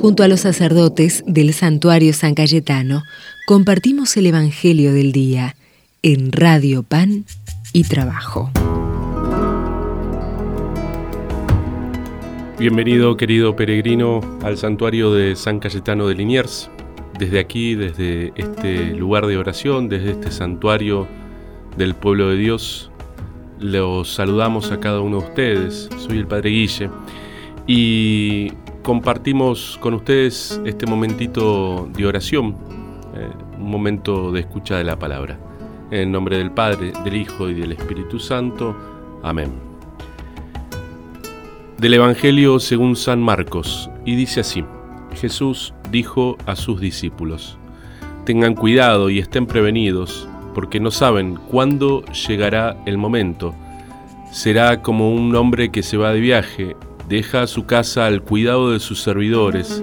Junto a los sacerdotes del santuario San Cayetano, compartimos el Evangelio del Día en Radio Pan y Trabajo. Bienvenido, querido peregrino, al santuario de San Cayetano de Liniers. Desde aquí, desde este lugar de oración, desde este santuario del pueblo de Dios, los saludamos a cada uno de ustedes. Soy el Padre Guille y compartimos con ustedes este momentito de oración, eh, un momento de escucha de la palabra. En nombre del Padre, del Hijo y del Espíritu Santo. Amén. Del Evangelio según San Marcos, y dice así, Jesús dijo a sus discípulos, Tengan cuidado y estén prevenidos, porque no saben cuándo llegará el momento. Será como un hombre que se va de viaje deja su casa al cuidado de sus servidores,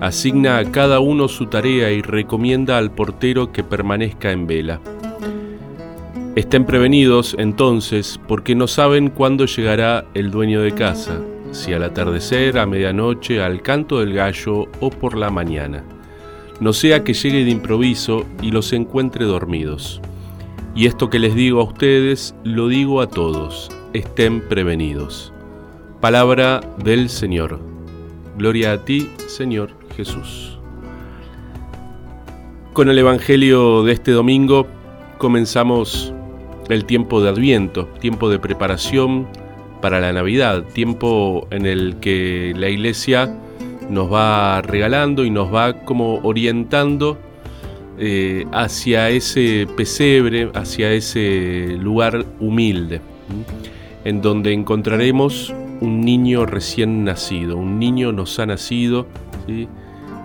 asigna a cada uno su tarea y recomienda al portero que permanezca en vela. Estén prevenidos entonces porque no saben cuándo llegará el dueño de casa, si al atardecer, a medianoche, al canto del gallo o por la mañana. No sea que llegue de improviso y los encuentre dormidos. Y esto que les digo a ustedes, lo digo a todos, estén prevenidos. Palabra del Señor. Gloria a ti, Señor Jesús. Con el Evangelio de este domingo comenzamos el tiempo de Adviento, tiempo de preparación para la Navidad, tiempo en el que la Iglesia nos va regalando y nos va como orientando eh, hacia ese pesebre, hacia ese lugar humilde, en donde encontraremos un niño recién nacido, un niño nos ha nacido,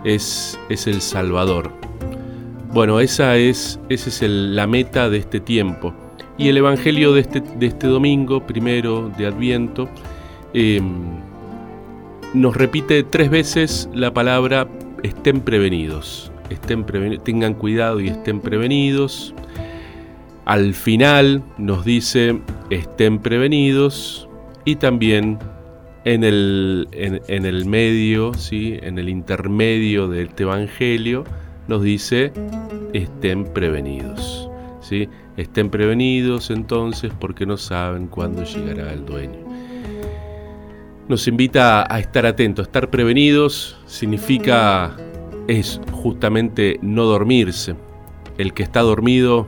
es, es, el Salvador. Bueno, esa es, es la meta de este tiempo. Y el Evangelio de este, de este domingo, primero de Adviento, em, nos repite tres veces la palabra estén prevenidos. Estén tengan cuidado y estén prevenidos. Al final nos dice estén prevenidos, y también en el, en, el medio, ¿sí? en el intermedio de este Evangelio, nos dice, estén prevenidos. ¿sí? Estén prevenidos entonces porque no saben cuándo llegará el dueño. Nos invita a estar atentos, estar prevenidos significa, es justamente no dormirse. El que está dormido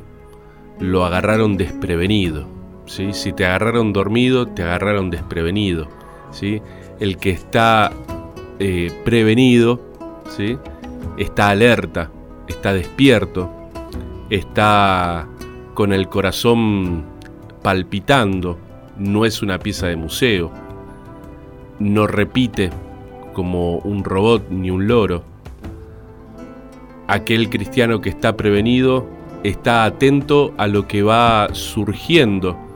lo agarraron desprevenido. Si te agarraron dormido, te agarraron desprevenido. ¿sí? El que está eh, prevenido ¿sí? está alerta, está despierto, está con el corazón palpitando, no es una pieza de museo, no repite como un robot ni un loro. Aquel cristiano que está prevenido está atento a lo que va surgiendo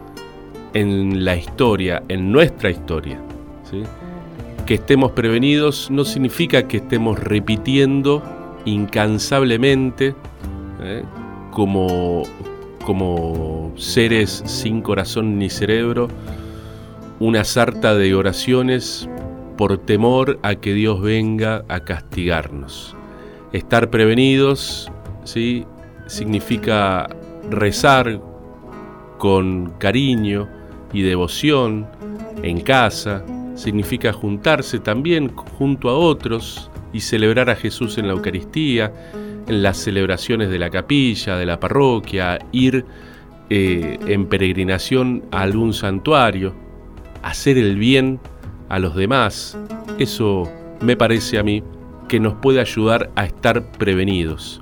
en la historia, en nuestra historia. Que estemos prevenidos no significa que estemos repitiendo incansablemente ¿eh? como, como seres sin corazón ni cerebro una sarta de oraciones por temor a que Dios venga a castigarnos. Estar prevenidos ¿sí? significa rezar con cariño, y devoción en casa, significa juntarse también junto a otros y celebrar a Jesús en la Eucaristía, en las celebraciones de la capilla, de la parroquia, ir eh, en peregrinación a algún santuario, hacer el bien a los demás. Eso me parece a mí que nos puede ayudar a estar prevenidos.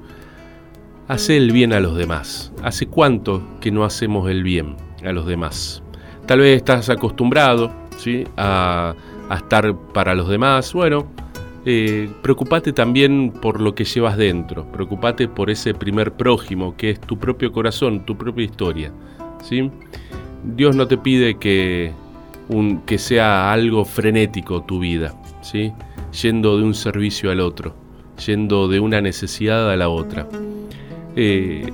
Hacer el bien a los demás. ¿Hace cuánto que no hacemos el bien a los demás? Tal vez estás acostumbrado ¿sí? a, estar para los demás. Bueno, eh, preocupate también por lo que llevas dentro. Preocupate por ese primer prójimo que es tu propio corazón, tu propia historia. ¿sí? Dios no te pide que, sea algo frenético tu vida, ¿sí? yendo de un servicio al otro, yendo de una necesidad a la otra. Eh,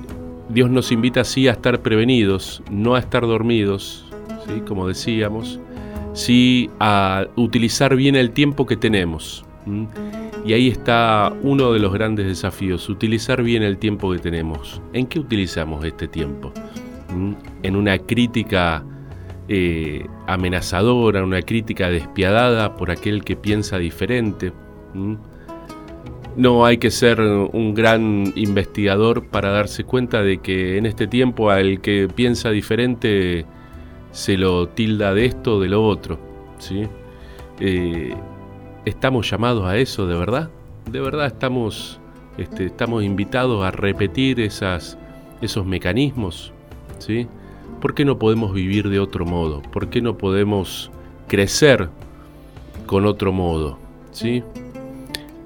Dios nos invita así a estar prevenidos, no a estar dormidos, como decíamos, sí a utilizar bien el tiempo que tenemos. Y ahí está uno de los grandes desafíos, utilizar bien el tiempo que tenemos. ¿En qué utilizamos este tiempo? En una crítica eh, amenazadora, una crítica despiadada por aquel que piensa diferente. No hay que ser un gran investigador para darse cuenta de que en este tiempo al que piensa diferente se lo tilda de esto o de lo otro. ¿sí? Eh, ¿Estamos llamados a eso de verdad? ¿De verdad estamos, este, estamos invitados a repetir esos mecanismos? ¿sí? ¿Por qué no podemos vivir de otro modo? ¿Por qué no podemos crecer con otro modo? ¿sí?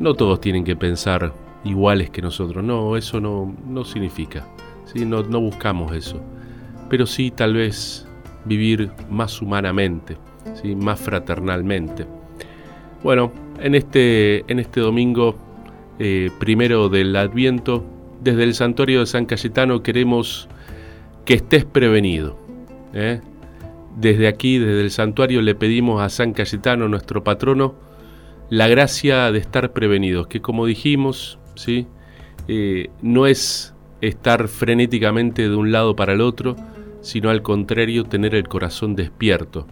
No todos tienen que pensar iguales que nosotros, no, eso no, no significa, ¿sí? no, no buscamos eso, pero sí tal vez vivir más humanamente, ¿sí? más fraternalmente. Bueno, en este, en este domingo eh, primero del Adviento, desde el santuario de San Cayetano queremos que estés prevenido. ¿eh? Desde aquí, desde el santuario, le pedimos a San Cayetano, nuestro patrono, la gracia de estar prevenidos, que como dijimos, ¿sí? Eh, no es estar frenéticamente de un lado para el otro, sino al contrario tener el corazón despierto,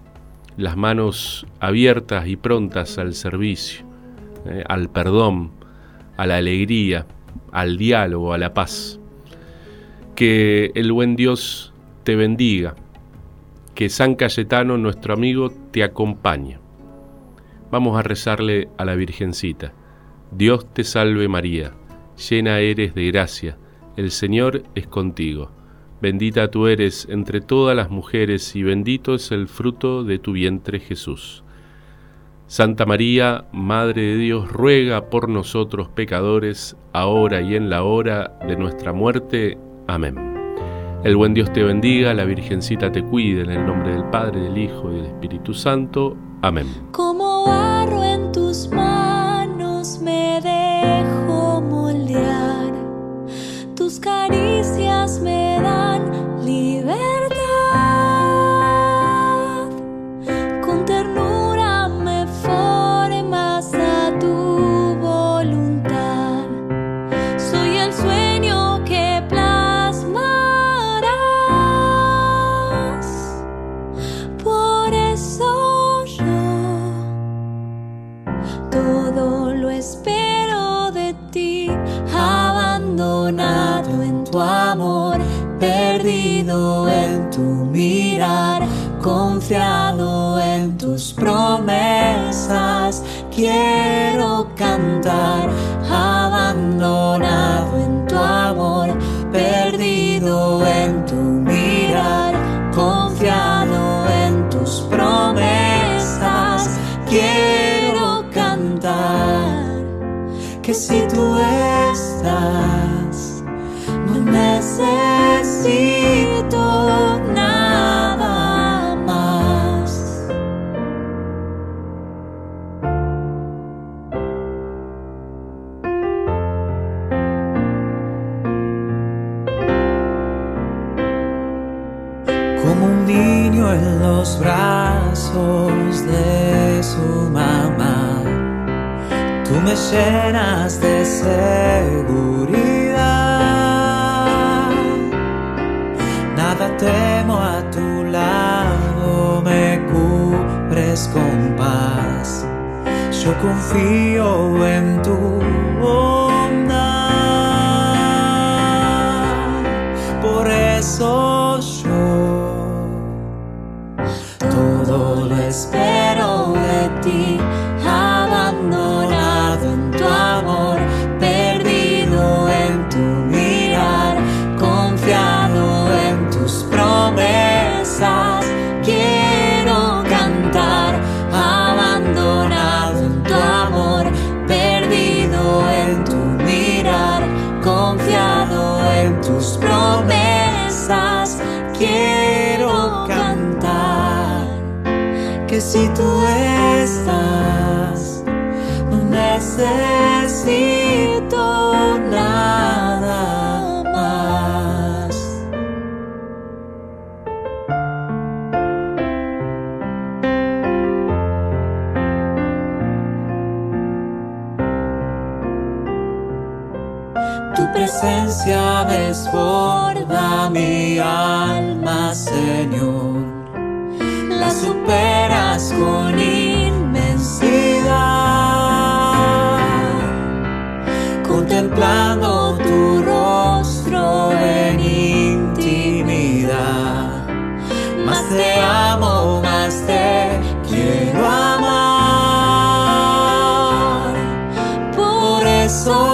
las manos abiertas y prontas al servicio, ¿eh? al perdón, a la alegría, al diálogo, a la paz. Que el buen Dios te bendiga, que San Cayetano, nuestro amigo, te acompañe. Vamos a rezarle a la Virgencita. Dios te salve María, llena eres de gracia, el Señor es contigo. Bendita tú eres entre todas las mujeres y bendito es el fruto de tu vientre Jesús. Santa María, Madre de Dios, ruega por nosotros pecadores, ahora y en la hora de nuestra muerte. Amén. El buen Dios te bendiga, la Virgencita te cuide, en el nombre del Padre, del Hijo y del Espíritu Santo. Amén. Quiero cantar, abandonado en tu amor, perdido en tu mirar, confiado en tus promesas. Quiero cantar que si tú estás, me llenas de seguridad. Nada temo a tu lado, me cubres con paz. Yo confío en tu bondad. Si tú estás, no necesito nada más. Tu presencia desborda mi alma, Señor la superas con inmensidad, contemplando tu rostro en intimidad. Más te amo, más te quiero amar. Por eso